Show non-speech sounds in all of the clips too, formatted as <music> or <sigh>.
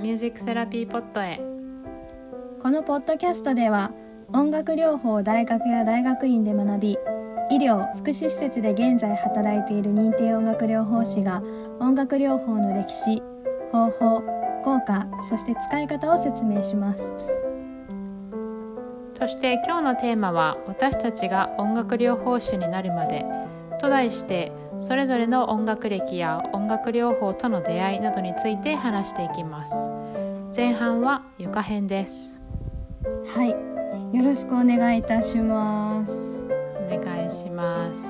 ミュージックセラピーポットへ。このポッドキャストでは音楽療法を大学や大学院で学び医療福祉施設で現在働いている認定音楽療法士が音楽療法の歴史方法効果そして使い方を説明します。そして今日のテーマは私たちが音楽療法士になるまで。と題してそれぞれの音楽歴や音楽療法との出会いなどについて話していきます。前半は床編です。はい。よろしくお願いいたします。お願いします。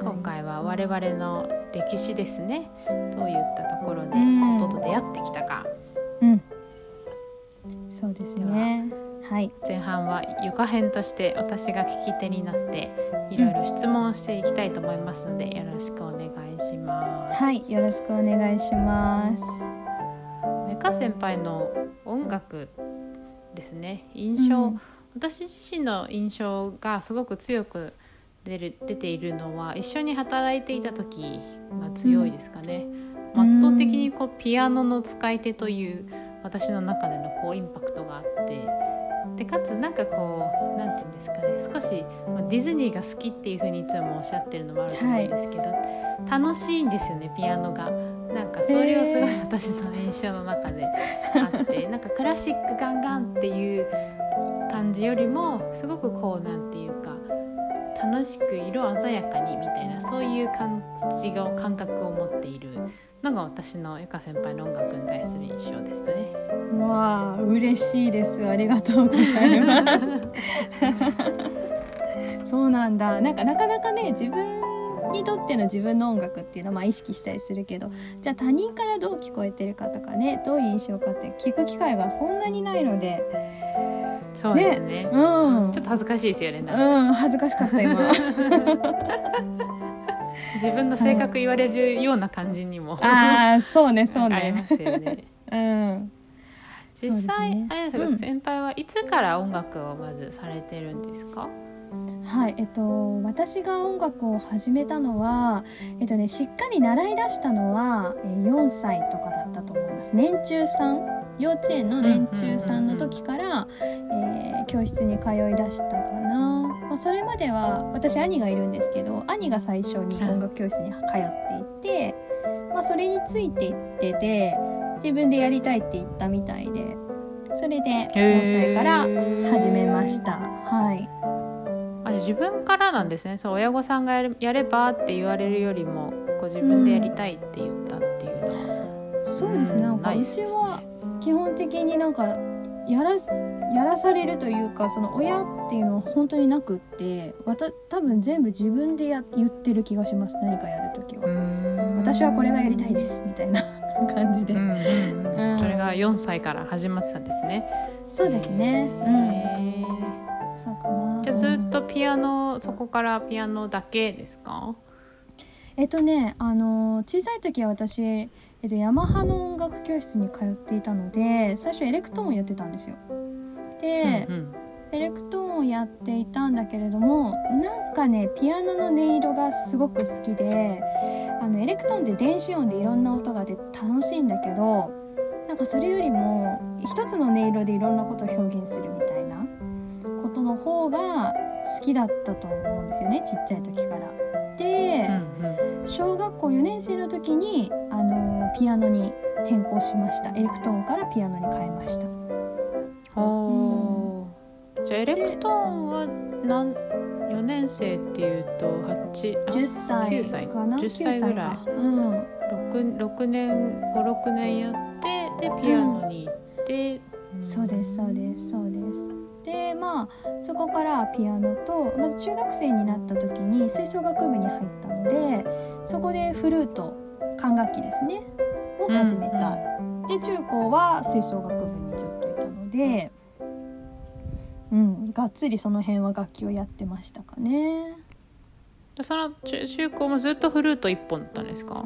今回は我々の歴史ですね。どういったところで音と出会ってきたか。うん。そうですねはい。前半は床編として私が聞き手になっていろいろ質問していきたいと思いますので、よろしくお願いします。はい。よろしくお願いします。メカ先輩の音楽ですね。印象、うん、私自身の印象がすごく強く出る出ているのは一緒に働いていた時が強いですかね、うん、圧倒的にこうピアノの使い手という私の中でのこうインパクトがあってでかつなんかこう何て言うんですかね少し、まあ、ディズニーが好きっていう風にいつもおっしゃってるのもあると思うんですけど、はい、楽しいんですよねピアノが。なんかそれはすごい私の印象の中であって、なんかクラシックガンガンっていう感じよりもすごくこうな楽しく色鮮やかにみたいなそういう感じが感覚を持っているのが私のゆか先輩の音楽に対する印象ですね。わあ嬉しいです。ありがとうございます。<laughs> そうなんだ。なんかなかなかね自分にとっての自分の音楽っていうのはまあ意識したりするけどじゃあ他人からどう聞こえてるかとかねどういう印象かって聞く機会がそんなにないのでそうですね、ね、うん、ちょっと恥ずかしいですよねうん恥ずかしかった今。<laughs> <laughs> 自分の性格言われるような感じにも、ああそうねそうね。ありますよね。<laughs> うん。実際、ね、あれですか、うん、先輩はいつから音楽をまずされてるんですか？はいえっと私が音楽を始めたのはえっとねしっかり習い出したのは4歳とかだったと思います。年中さん？幼稚園の年中さんの時から、えー、教室に通いだしたかな、まあ、それまでは私兄がいるんですけど兄が最初に音楽教室に通っていて、まあ、それについていってて自分でやりたいって言ったみたいでそれで4歳から始めました。はい。あ自分からなんですね。そう親御さんがやれやればって言われるよりもこう自分でやりたいって言ったっていうのは、うん、そうですね。なんかうちは基本的になんかやらやらされるというかその親っていうのは本当になくってわた多分全部自分でや言ってる気がします何かやる時は。私はこれがやりたいですみたいな感じで、うんうんうん、それが4歳から始まってたんですね。そうですね。うん。そうかな。じゃあずっとピアノそこからピアノだけですか？えっとねあの小さい時は私、えっと、ヤマハの音楽教室に通っていたので最初エレクトーンをやってたんですよ。で、うんうん、エレクトーンをやっていたんだけれどもなんかねピアノの音色がすごく好きであのエレクトーンって電子音でいろんな音が出て楽しいんだけどなんかそれよりも一つの音色でいろんなことを表現するみたいなことの方が好きだったと思うんですよねちっちゃい時から。で、うんうん、小学校4年生の時にあのピアノに転向しました。エレクトーンからピアノに変えました。うん、じゃあエレクトーンは何4年生っていうと8 10歳9歳かな？10歳ぐらい、うん、6, 6年56年やってでピアノに行って、うん、そうですそうですそうですそこからピアノとまず中学生になった時に吹奏楽部に入ったのでそこでフルート管楽器ですね。を始めた、うんうん、で中高は吹奏楽部にずっといたのでうんがっつりその辺は楽器をやってましたかね。その中高もずっとフルート一本だったんですか？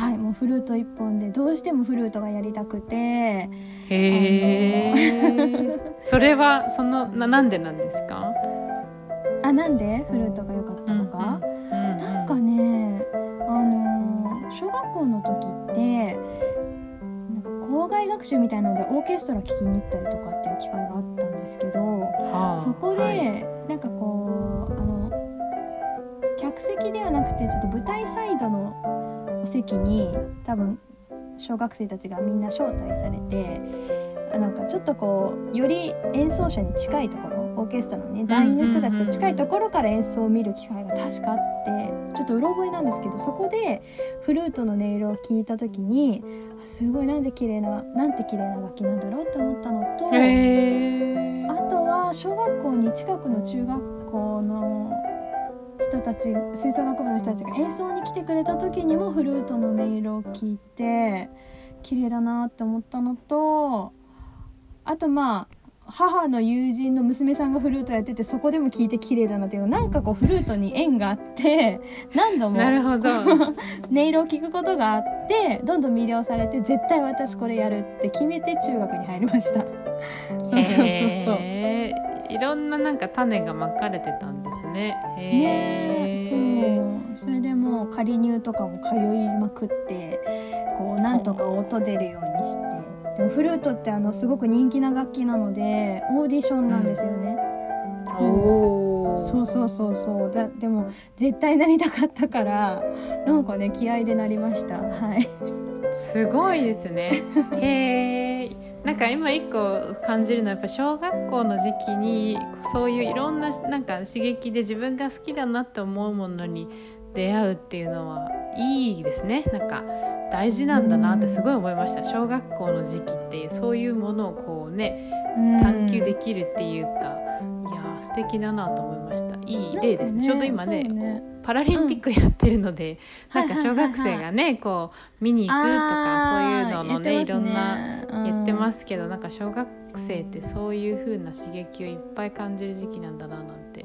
はいもうフルート一本でどうしてもフルートがやりたくて。へえそれはそのななんでなんですか？あなんでフルートが良かったのか、うんうん、なんかねあの小学校の時ってなんか交外学習みたいなのでオーケストラ聴きに行ったりとかっていう機会があったんですけど、はあそこで、はい。なんかこうあの客席ではなくてちょっと舞台サイドのお席に多分小学生たちがみんな招待されてあなんかちょっとこうより演奏者に近いところオーケストラのね団員の人たちと近いところから演奏を見る機会が確かあってちょっとうろ覚えなんですけどそこでフルートの音色を聞いた時にあすごいなんで綺麗ななんて綺麗な楽器なんだろうって思ったのと。あとは小学校に近くの中学校の人たち吹奏楽部の人たちが演奏に来てくれた時にもフルートの音色を聞いて綺麗だなって思ったのとあとまあ母の友人の娘さんがフルートやっててそこでも聞いて綺麗だなっていうなんかこうフルートに縁があって <laughs> 何度もなるほど。<laughs> 音色を聞くことがあってどんどん魅了されて絶対私これやるって決めて中学に入りました。<laughs> そうそうそうそう。へー。いろんななんか種がまかれてたんですね。へねー。そうそれでもう仮入とかも通いまくってこうなんとか音出るようにしてでもフルートってあのすごく人気な楽器なのでオーディションなんですよね、そうおお。そうそうそうそうだでも絶対なりたかったからなんかね気合でなりましたはいすごいですね。へえ。なんか今一個感じるのはやっぱ小学校の時期にそういういろんななんか刺激で自分が好きだなって思うものに出会うっていうのはいいですね。なんか大事なんだなってすごい思いました。小学校の時期ってそういうものをこうね探求できるっていうか、いやー素敵だなと思いました。いい例ですね。ちょうど今ねねパラリンピックやってるので、うんなんか小学生がねこう見に行くとかそういうののねいろんな言ってますすけどなんか小学生ってそういう風な刺激をいっぱい感じる時期なんだななんて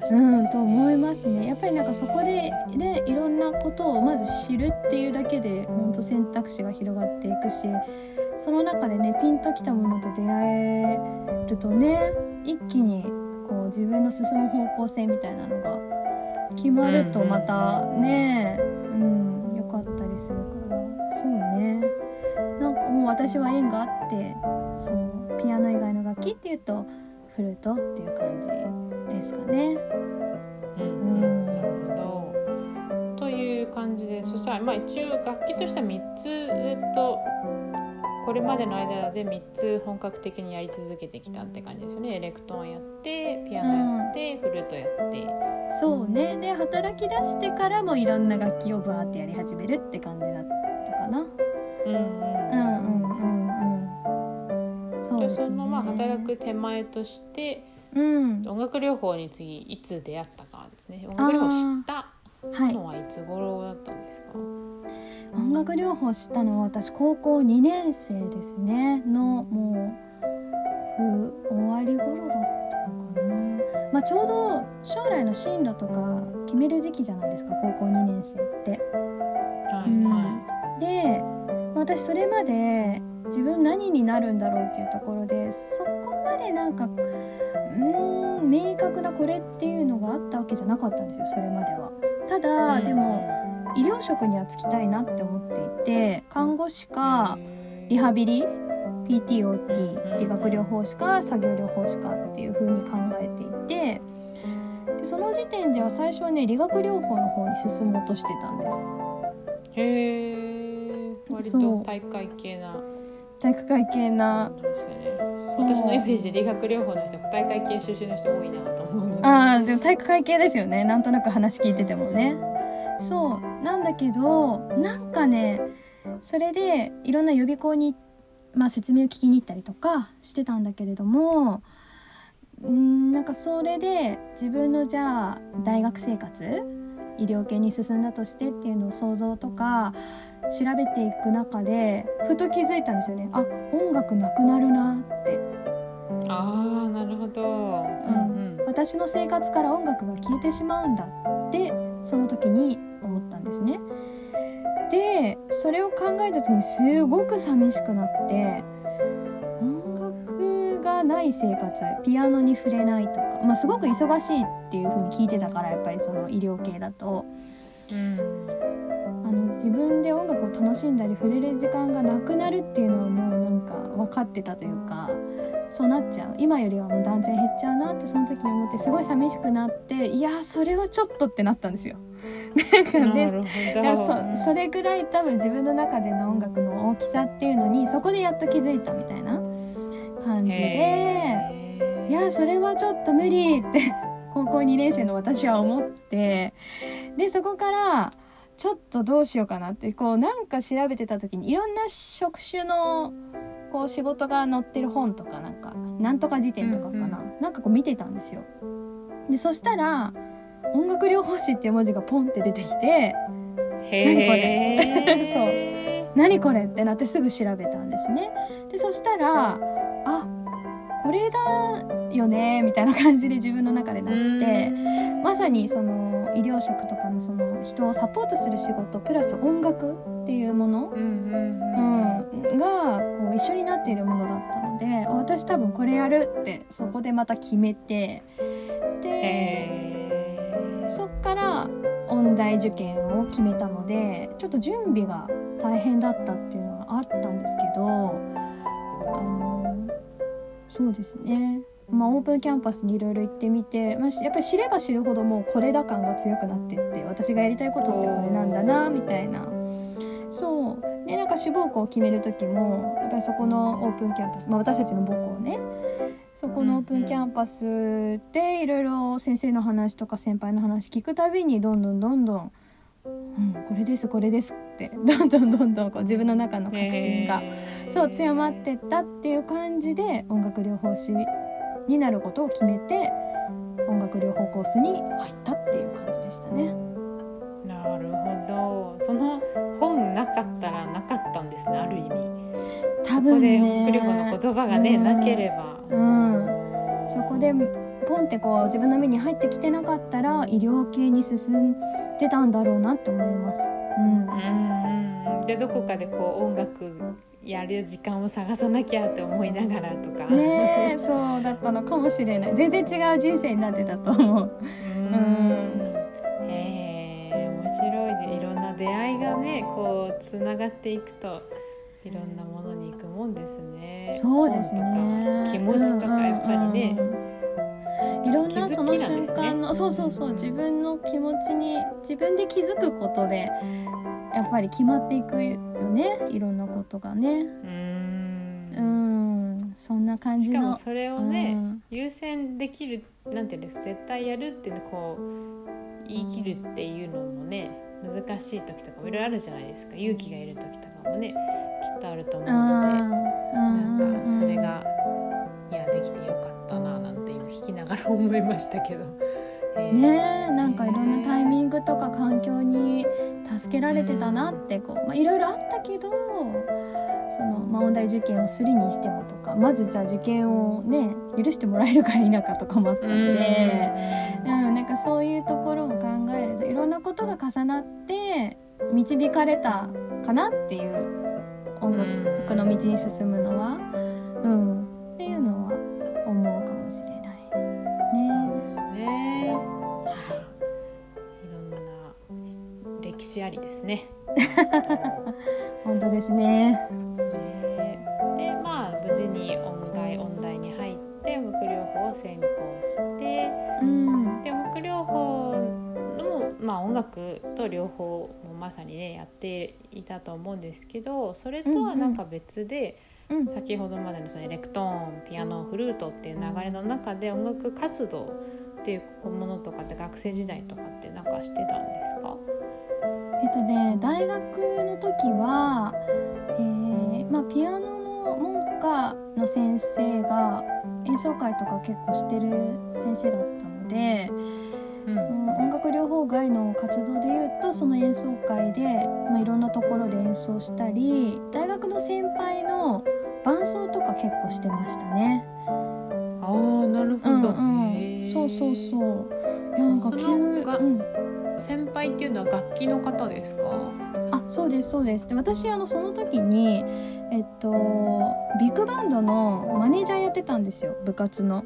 ました、うんと思いますね。やっぱりなんかそこでねいろんなことをまず知るっていうだけで本当選択肢が広がっていくしその中でねピンときたものと出会えるとね一気にこう自分の進む方向性みたいなのが決まるとまたねうん良かったりするから。そうね。なんかもう私は縁があってそうピアノ以外の楽器っていうとフルートっていう感じですかね。うんうんなるほどという感じでそしたらまあ一応楽器としては3つずっとこれまでの間で3つ本格的にやり続けてきたって感じですよねエレクトーンやってピアノやって、フルートやってそうねで働き出してからもいろんな楽器をバーってやり始めるって感じだったかな。うんうんうんうんうんうん。そうね。そのまあ働く手前としてうん。音楽療法に次いつ出会ったかですね。音楽療法を知ったはいのはいつ頃だったんですか、音楽療法知ったのは私高校2年生ですね。のもうふ終わり頃だったのかな。まあちょうど将来の進路とか決める時期じゃないですか高校2年生って。はいうん。はで私それまで自分何になるんだろうっていうところでそこまでなんかうーん明確なこれっていうのがあったわけじゃなかったんですよそれまでは。ただ、いでも医療職には就きたいなって思っていて看護師かリハビリ PTOT 理学療法士か作業療法士かっていう風に考えていてでその時点では最初はね理学療法の方に進もうとしてたんです。へえ割と大会系な体育会系な。私のイメージで理学療法の人大会系出身の人多いなと思うので。あーでも体育会系ですよね。なんとなく話聞いててもね。そうなんだけどなんかねそれでいろんな予備校に、まあ、説明を聞きに行ったりとかしてたんだけれどもうんなんかそれで自分のじゃあ大学生活医療系に進んだとしてっていうのを想像とか調べていく中でふと気づいたんですよね。あ音楽なくなるなって。ああなるほど、うん。うん、私の生活から音楽が消えてしまうんだってその時に思ったんですね。でそれを考えた時にすごく寂しくなって音楽がない生活ピアノに触れないとか、まあ、すごく忙しいっていう風に聞いてたからやっぱりその医療系だと。うんあのの自分で音楽を楽しんだり触れる時間がなくなるっていうのはもうなんか分かってたというかそうなっちゃう。今よりはもう断然減っちゃうなってその時に思ってすごい寂しくなっていやそれはちょっとってなったんですよ。<laughs> なんかね。そそれぐらい多分自分の中での音楽の大きさっていうのにそこでやっと気づいたみたいな感じでいやそれはちょっと無理って高校2年生の私は思ってでそこからちょっとどうしようかなってこうなんか調べてた時にいろんな職種のこう仕事が載ってる本とかなんかなんとか辞典とかかな、うんうん、なんかこう見てたんですよ。でそしたら音楽療法士っていう文字がポンって出てきて何これ？<laughs> そう。何これってなってすぐ調べたんですね。でそしたらあこれだよねみたいな感じで自分の中でなってまさにその医療職とかのその人をサポートする仕事プラス音楽っていうもの、うん、がこう一緒になっているものだったので私多分これやるってそこでまた決めてでそっから音大受験を決めたのでちょっと準備が大変だったっていうのはあったんですけどあのそうですねまあ、オープンキャンパスにいろいろ行ってみて、まあ、やっぱり知れば知るほどもうこれだ感が強くなってって私がやりたいことってこれなんだなみたいな。そう。でなんか志望校を決める時もやっぱりそこのオープンキャンパス、まあ、私たちの母校ね。そこのオープンキャンパスでいろいろ先生の話とか先輩の話聞くたびにどんどんどんどん「うん、これですこれです」って <laughs> どんどんどんどんこう自分の中の確信が、そう強まってったっていう感じで音楽療法士になることを決めて音楽療法コースに入ったっていう感じでしたね。なるほど。その本なかったらなかったんですねある意味。多分ね。そこで音楽療法の言葉がね、うん、なければ、うん、そこでポンってこう自分の目に入ってきてなかったら医療系に進んでたんだろうなって思います。うん、うん。でどこかでこう音楽やる時間を探さなきゃって思いながらとか。ねそうだったのかもしれない。全然違う人生になってたと思う。うん。へえ面白いでいろんな出会いがねこうつながっていくといろんなものに行くもんですね。そうですね。気持ちとかやっぱりね、うん。うんいろんなその瞬間の、ね、そうそうそう。自分の気持ちに自分で気づくことでやっぱり決まっていくよねいろんなことがね。うん。そんな感じしかもそれをね、うん、優先できるなんていうんです絶対やるってこう言い切るっていうのもね難しい時とかもいろいろあるじゃないですか。勇気がいる時とかもねきっとあると思うので。なんかそれがいやできてよかったななんて今聞きながら思いましたけど。ねなんかいろんなタイミングとか環境に助けられてたなってこう、まあ、いろいろあったけどその、まあ、音大受験をするにしてもとかまずじゃあ受験をね許してもらえるか否かとかもあったので、うん、なんかそういうところを考えるといろんなことが重なって導かれたかなっていう音楽の道に進むのは。うんありですね。<laughs> 本当ですね。でまあ無事に音大音大に入って音楽療法を専攻して、うん、で音楽療法のまあ音楽と両方もまさにねやっていたと思うんですけどそれとはなんか別で。うんうん、先ほどまでのそのエレクトーンピアノフルートっていう流れの中で音楽活動っていうものとかって学生時代とかって何かしてたんですか？えっとね大学の時は、えーまあ、ピアノの門下の先生が演奏会とか結構してる先生だったので、うん、音楽療法外の活動でいうとその演奏会で、まあ、いろんなところで演奏したり大学の先輩の伴奏とか結構してましたね。あーなるほど、うんうん、そうそうそう。いやなんか急、うん先輩っていうのは楽器の方ですか？あそうですそうです。で私あのその時にえっとビッグバンドのマネージャーやってたんですよ部活の。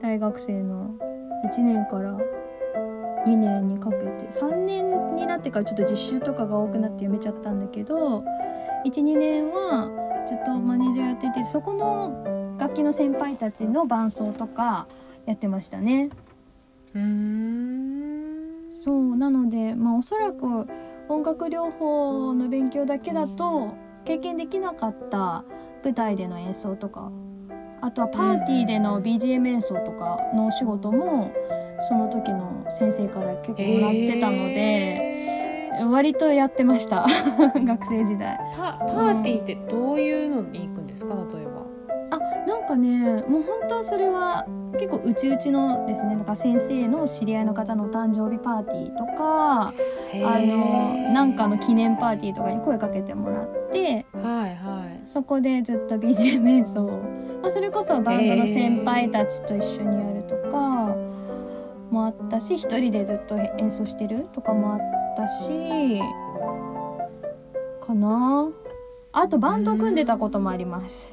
大学生の1年から2年にかけて。3年になってからちょっと実習とかが多くなってやめちゃったんだけど12年はずっとマネージャーやっててそこの楽器の先輩たちの伴奏とかやってましたね。うんそうなのでまあおそらく音楽療法の勉強だけだと経験できなかった舞台での演奏とかあとはパーティーでの BGM 演奏とかのお仕事もその時の先生から結構もらってたので、えー、割とやってました <laughs> 学生時代。パパーティーってどういうのに行くんですか？例えば。あなんかねもう本当それは結構うちうちのですねなんか先生の知り合いの方のお誕生日パーティーとかあのなんかの記念パーティーとかに声かけてもらって、はいはい、そこでずっと BGM 演奏、まあ、それこそバンドの先輩たちと一緒にやるとかもあったし一人でずっと演奏してるとかもあったしかな。あとバンド組んでたこともあります。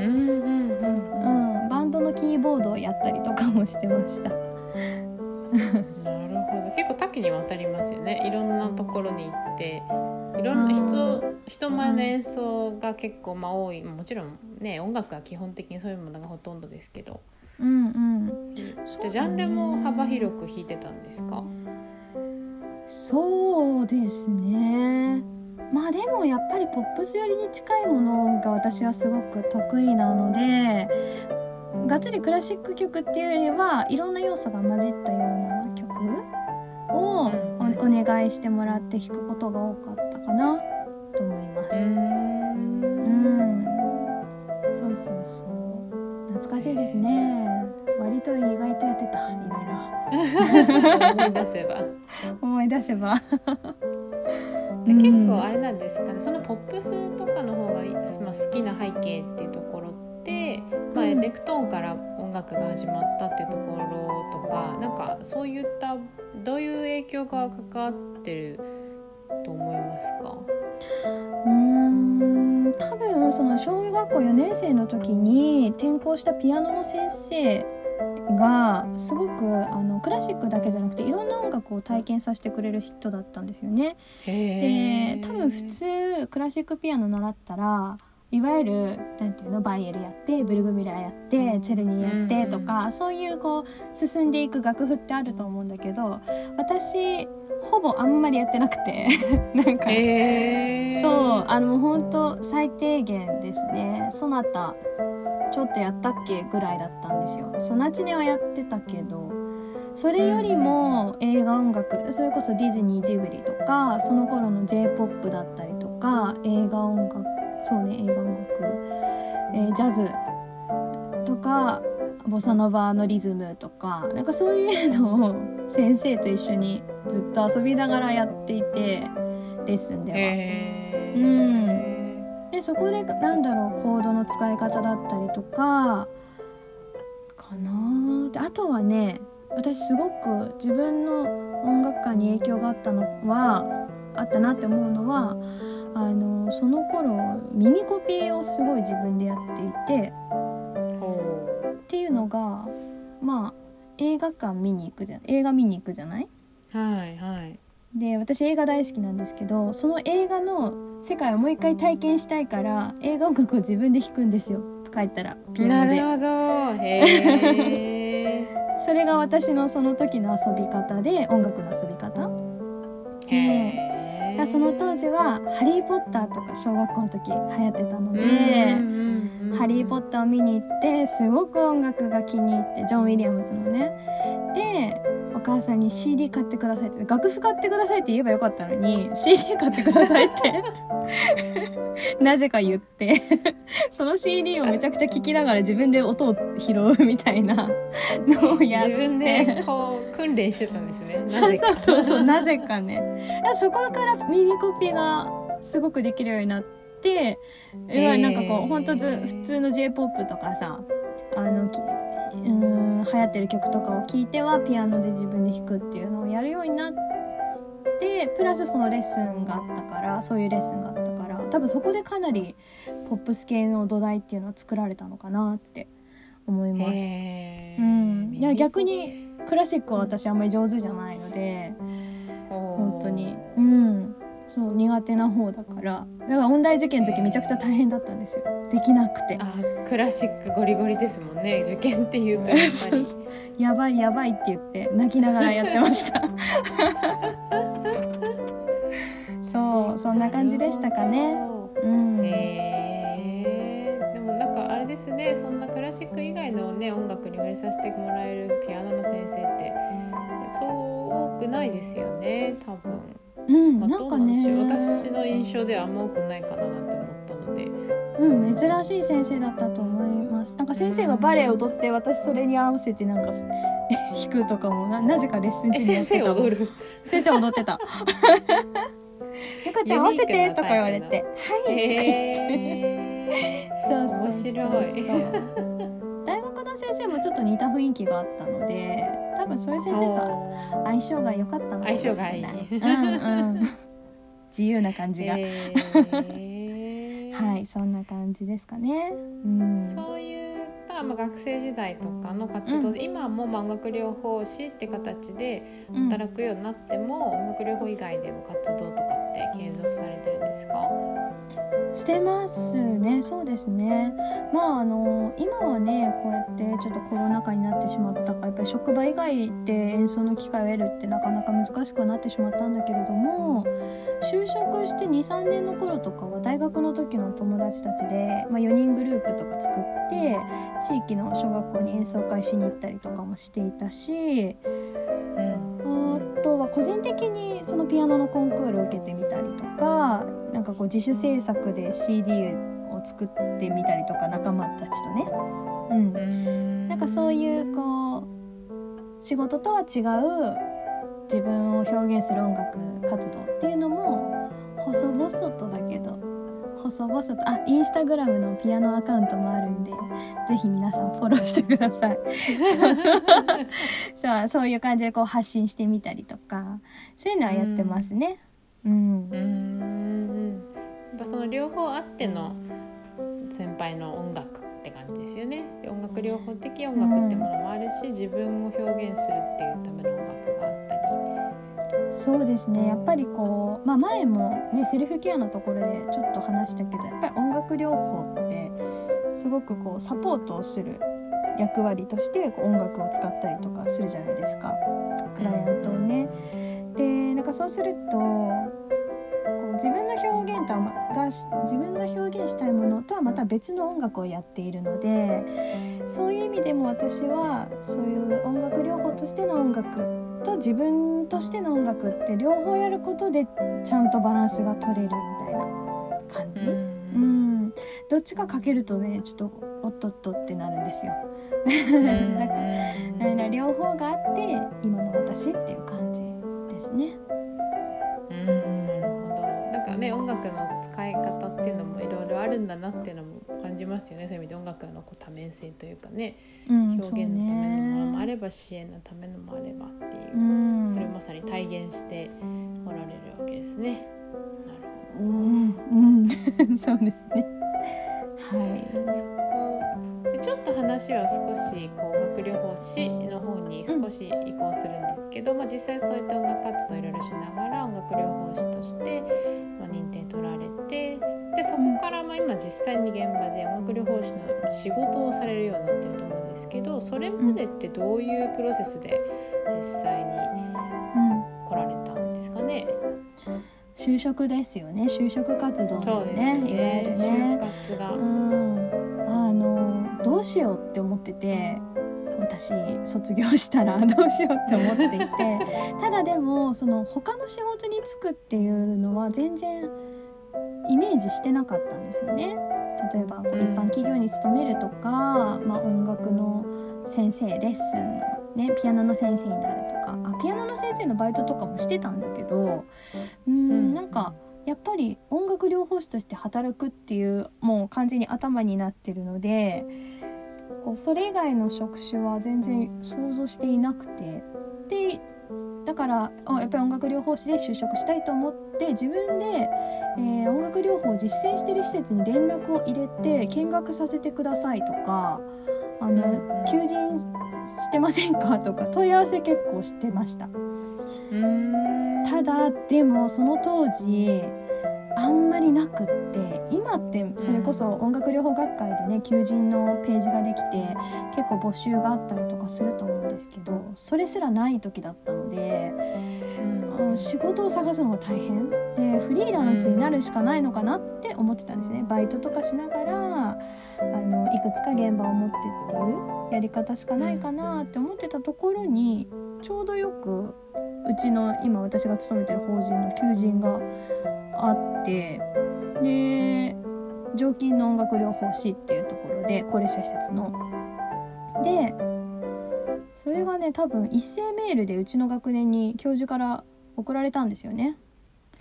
うんうんうんうん、バンドのキーボードをやったりとかもしてました。なるほど。結構多岐にわたりますよね。いろんなところに行っていろんな人,、人前の演奏が結構まあ多い。もちろんね音楽は基本的にそういうものがほとんどですけど。うんうん。じゃジャンルも幅広く弾いてたんですか？そうですね。まあでもやっぱりポップス寄りに近いものが私はすごく得意なのでがっつりクラシック曲っていうよりはいろんな要素が混じったような曲をお,、お願いしてもらって弾くことが多かったかなと思います。うん。そうそうそう。懐かしいですね。割と意外とやってたいろいろ。思い出せば。<laughs> 思い出せば。で結構あれなんですかね、そのポップスとかの方が、まあ、好きな背景っていうとレクトーンから音楽が始まったっていうところとかなんかそういったどういう影響が関わってると思いますか？うん多分その小学校4年生の時に転校したピアノの先生がすごくあのクラシックだけじゃなくていろんな音楽を体験させてくれる人だったんですよね。で多分普通クラシックピアノ習ったらいわゆるなんていうのバイエルやってブルグミラーやってチェルニーやってとか、そういうこう進んでいく楽譜ってあると思うんだけど私ほぼあんまりやってなくて <laughs> なんか、そうあの本当最低限ですね。そなたちょっとやったっけぐらいだったんですよ。ソナチネはやってたけどそれよりも映画音楽それこそディズニージブリとかその頃の j p o p だったりとか映画音楽そうね映画音楽、えー、ジャズとかボサノバのリズムとかなんかそういうのを先生と一緒にずっと遊びながらやっていてレッスンでは。うん。でそこでなんだろうコードの使い方だったりとかかなであとはね私すごく自分の音楽観に影響があったのはあったなって思うのはあのその頃耳コピーをすごい自分でやっていてっていうのがまあ映画館見に行くじゃ映画見に行くじゃない？はいはいで私映画大好きなんですけどその映画の世界をもう一回体験したいから映画音楽を自分で弾くんですよ帰ったらピアノで。なるほどへ <laughs> それが私のその時の遊び方で音楽の遊び方？へえ。その当時は「ハリー・ポッター」とか小学校の時流行ってたので「ハリー・ポッター」を見に行ってすごく音楽が気に入ってジョン・ウィリアムズのね。でお母さんに CD 買ってくださいって楽譜買ってくださいって言えばよかったのに CD 買ってくださいって <laughs> なぜか言ってその CD をめちゃくちゃ聴きながら自分で音を拾うみたいなのをやって。自分でこう訓練してたんですね。なぜか。そうそうそうなぜかね。そこから耳コピーがすごくできるようになってえー、なんかこう本当ず普通の j p o p とかさあのうん流行ってる曲とかを聴いてはピアノで自分で弾くっていうのをやるようになってプラスそのレッスンがあったからそういうレッスンがあったから多分そこでかなりポップス系の土台っていうのは作られたのかなって思います。うん、いや逆にクラシックは私あんまり上手じゃないので本当に。うんそう苦手な方だから。だから音大受験の時めちゃくちゃ大変だったんですよ。できなくて。あクラシックゴリゴリですもんね受験っていうと。やっぱりやばいやばいって言って泣きながらやってました。<laughs> そうそんな感じでしたかね。うん。へえでもなんかあれですねそんなクラシック以外のね音楽に触れさせてもらえるピアノの先生ってそう多くないですよね多分。うん、まあ、なんかね。私の印象ではあんま多くないかななんて思ったので。うん珍しい先生だったと思います。なんか先生がバレエ踊って私それに合わせてなんか <laughs> 弾くとかもななぜかレッスン中にやってた先生踊る。先生踊ってた <laughs> ゆかちゃん合わせてとか言われて。はい、えー、<laughs> そう面白い先生もちょっと似た雰囲気があったので多分そういう先生と相性が良かったのかもしれない。相性がいい、うんうん、<laughs> 自由な感じが、えー、<laughs> はいそんな感じですかね、うん、そういったまあ学生時代とかの活動で、うん、今も音楽療法士って形で働くようになっても、うん、音楽療法以外でも活動とかって継続されてるんですか？してますね。そうですね。まああの今はねこうやってちょっとコロナ禍になってしまったからやっぱり職場以外で演奏の機会を得るってなかなか難しくなってしまったんだけれども就職して23年の頃とかは大学の時の友達たちで、まあ、4人グループとか作って地域の小学校に演奏会しに行ったりとかもしていたし、うん、あとは個人的にそのピアノのコンクールを受けてみたりとかなんかこう自主制作で CD を作ってみたりとか仲間たちとね、うん、なんかそういうこう仕事とは違う自分を表現する音楽活動っていうのも細々とだけど細々とあインスタグラムのピアノアカウントもあるんでぜひ皆さんフォローしてください。<laughs> そうそういう感じでこう発信してみたりとかそういうのはやってますねうん、うん。やっぱその両方あっての先輩の音楽って感じですよね。音楽療法的音楽ってものもあるし、うん、自分を表現するっていうための音楽があったり。そうですね。やっぱりこう、まあ、前もねセルフケアのところでちょっと話したけどやっぱり音楽療法ってすごくこうサポートをする役割として音楽を使ったりとかするじゃないですか。クライアントをね。でなんかそうすると自分の表現とは、が自分が表現したいものとはまた別の音楽をやっているのでそういう意味でも私はそういう音楽療法としての音楽と自分としての音楽って両方やることでちゃんとバランスが取れるみたいな感じ？うん、どっちかかけるとねちょっとおっとっとってなるんですよ。だから両方があって今の私っていう感じですね。ね音楽の使い方っていうのもいろいろあるんだなっていうのも感じますよね。そういう意味で音楽のこう多面性というかね、うん、表現のためのものもあれば支援のためのもあればっていう、うん、それをまさに体現しておられるわけですね。なるほど、うん、うん、<laughs> そうですね。はい。ちょっと話は少しこう音楽療法士の方に少し移行するんですけど、うん、まあ、実際そういった音楽活動いろいろしながら音楽療法士として、まあ、認定取られてでそこからまあ今実際に現場で音楽療法士の仕事をされるようになってると思うんですけどそれまでってどういうプロセスで実際に来られたんですかね、就職ですよね。就職活動ねね。いわゆるね。就活が、うんどうしようって思ってて私卒業したら <laughs> どうしようって思っていてただでもその他の仕事に就くっていうのは全然イメージしてなかったんですよね。例えば一般企業に勤めるとか、まあ、音楽の先生レッスンねピアノの先生になるとかあピアノの先生のバイトとかもしてたんだけどうんなんか。やっぱり音楽療法士として働くっていうもう完全に頭になってるのでこうそれ以外の職種は全然想像していなくて。でだからやっぱり音楽療法士で就職したいと思って自分で、えー、音楽療法を実践してる施設に連絡を入れて見学させてくださいとかあの、うん、求人してませんかとか問い合わせ結構してました。ただでもその当時あんまりなくって今ってそれこそ音楽療法学会でね求人のページができて結構募集があったりとかすると思うんですけどそれすらない時だったので、うん、仕事を探すのが大変。でフリーランスになるしかないのかなって思ってたんですね。バイトとかしながらあのいくつか現場を持ってっていうやり方しかないかなって思ってたところにちょうどよくうちの今私が勤めてる法人の求人があってで常勤の音楽療法士っていうところで高齢者施設の。でそれがね多分一斉メールでうちの学年に教授から送られたんですよね。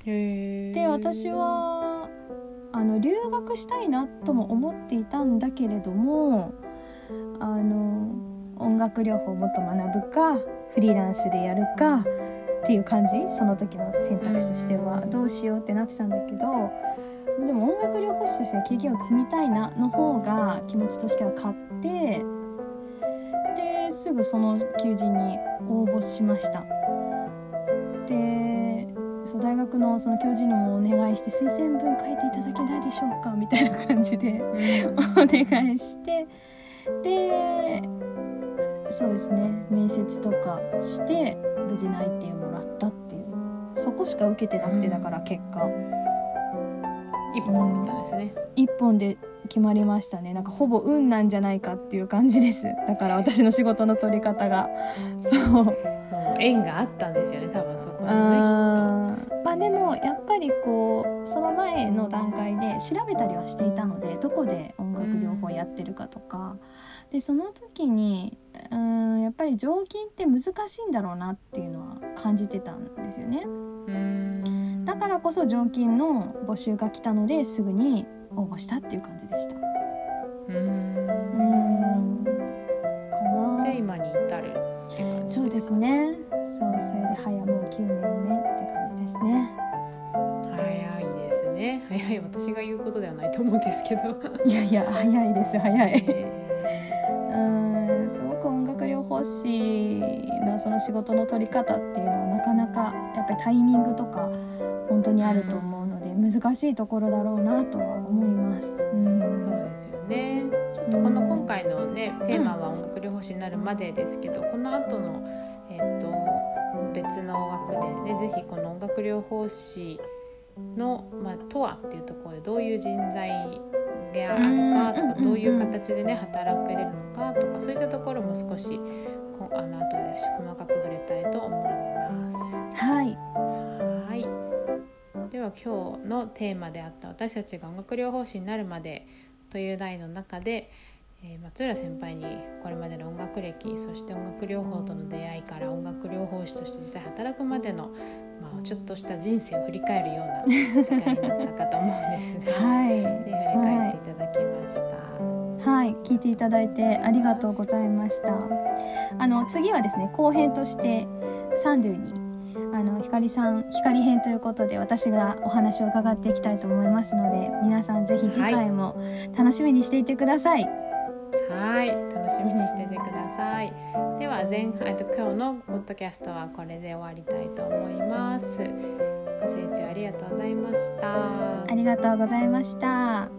で私はあの留学したいなとも思っていたんだけれどもあの音楽療法をもっと学ぶかフリーランスでやるかっていう感じ？その時の選択肢としてはどうしようってなってたんだけどでも音楽療法士として経験を積みたいなの方が気持ちとしては勝ってですぐその求人に応募しました。でそう大学のその教授にもお願いして推薦文書いていただけないでしょうかみたいな感じでお願いしてでそうですね面接とかして無事内定もらったっていう。そこしか受けてなくてだから結果、一本だったんですね。一本で決まりましたね。なんかほぼ運なんじゃないかっていう感じです。だから私の仕事の取り方が。そう。縁があったんですよね多分そこにねまあでもやっぱりこうその前の段階で調べたりはしていたのでどこで音楽療法やってるかとか、うん、でその時にうんやっぱり常勤って難しいんだろうなっていうのは感じてたんですよね。だからこそ常勤の募集が来たのですぐに応募したっていう感じでした。うんかな。で今に至るって感じそうですね。そうそれで早もう9年目って感じですね。早いですね。早い私が言うことではないと思うんですけど。いやいや早いです早い。えー講師のその仕事の取り方っていうのはなかなかやっぱりタイミングとか本当にあると思うので難しいところだろうなとは思います。うん、そうですよね。ちょっとこの今回のね、テーマは音楽療法士になるまでですけど、この後のえっ、ー、と別の枠でね是非この音楽療法士の、まあ、とはっていうところでどういう人材があるかとかどういう形でね働けれるのかとかそういったところも少しこあの後で細かく触れたいと思います。はいはいでは今日のテーマであった私たちが音楽療法士になるまでという題の中で、えー、松浦先輩にこれまでの音楽歴そして音楽療法との出会いから音楽療法士として実際働くまでのまあ、ちょっとした人生を振り返るような時間になったかと思うんですが、はい、で振り返っていただきました。はい、聞いていただいてありがとうございました。あの次はですね後編としてサンドゥにあの光さん光編ということで私がお話を伺っていきたいと思いますので皆さんぜひ次回も楽しみにしていてください。はい、楽しみにしててください。では前半と今日のポッドキャストはこれで終わりたいと思います。ご清聴ありがとうございました。ありがとうございました。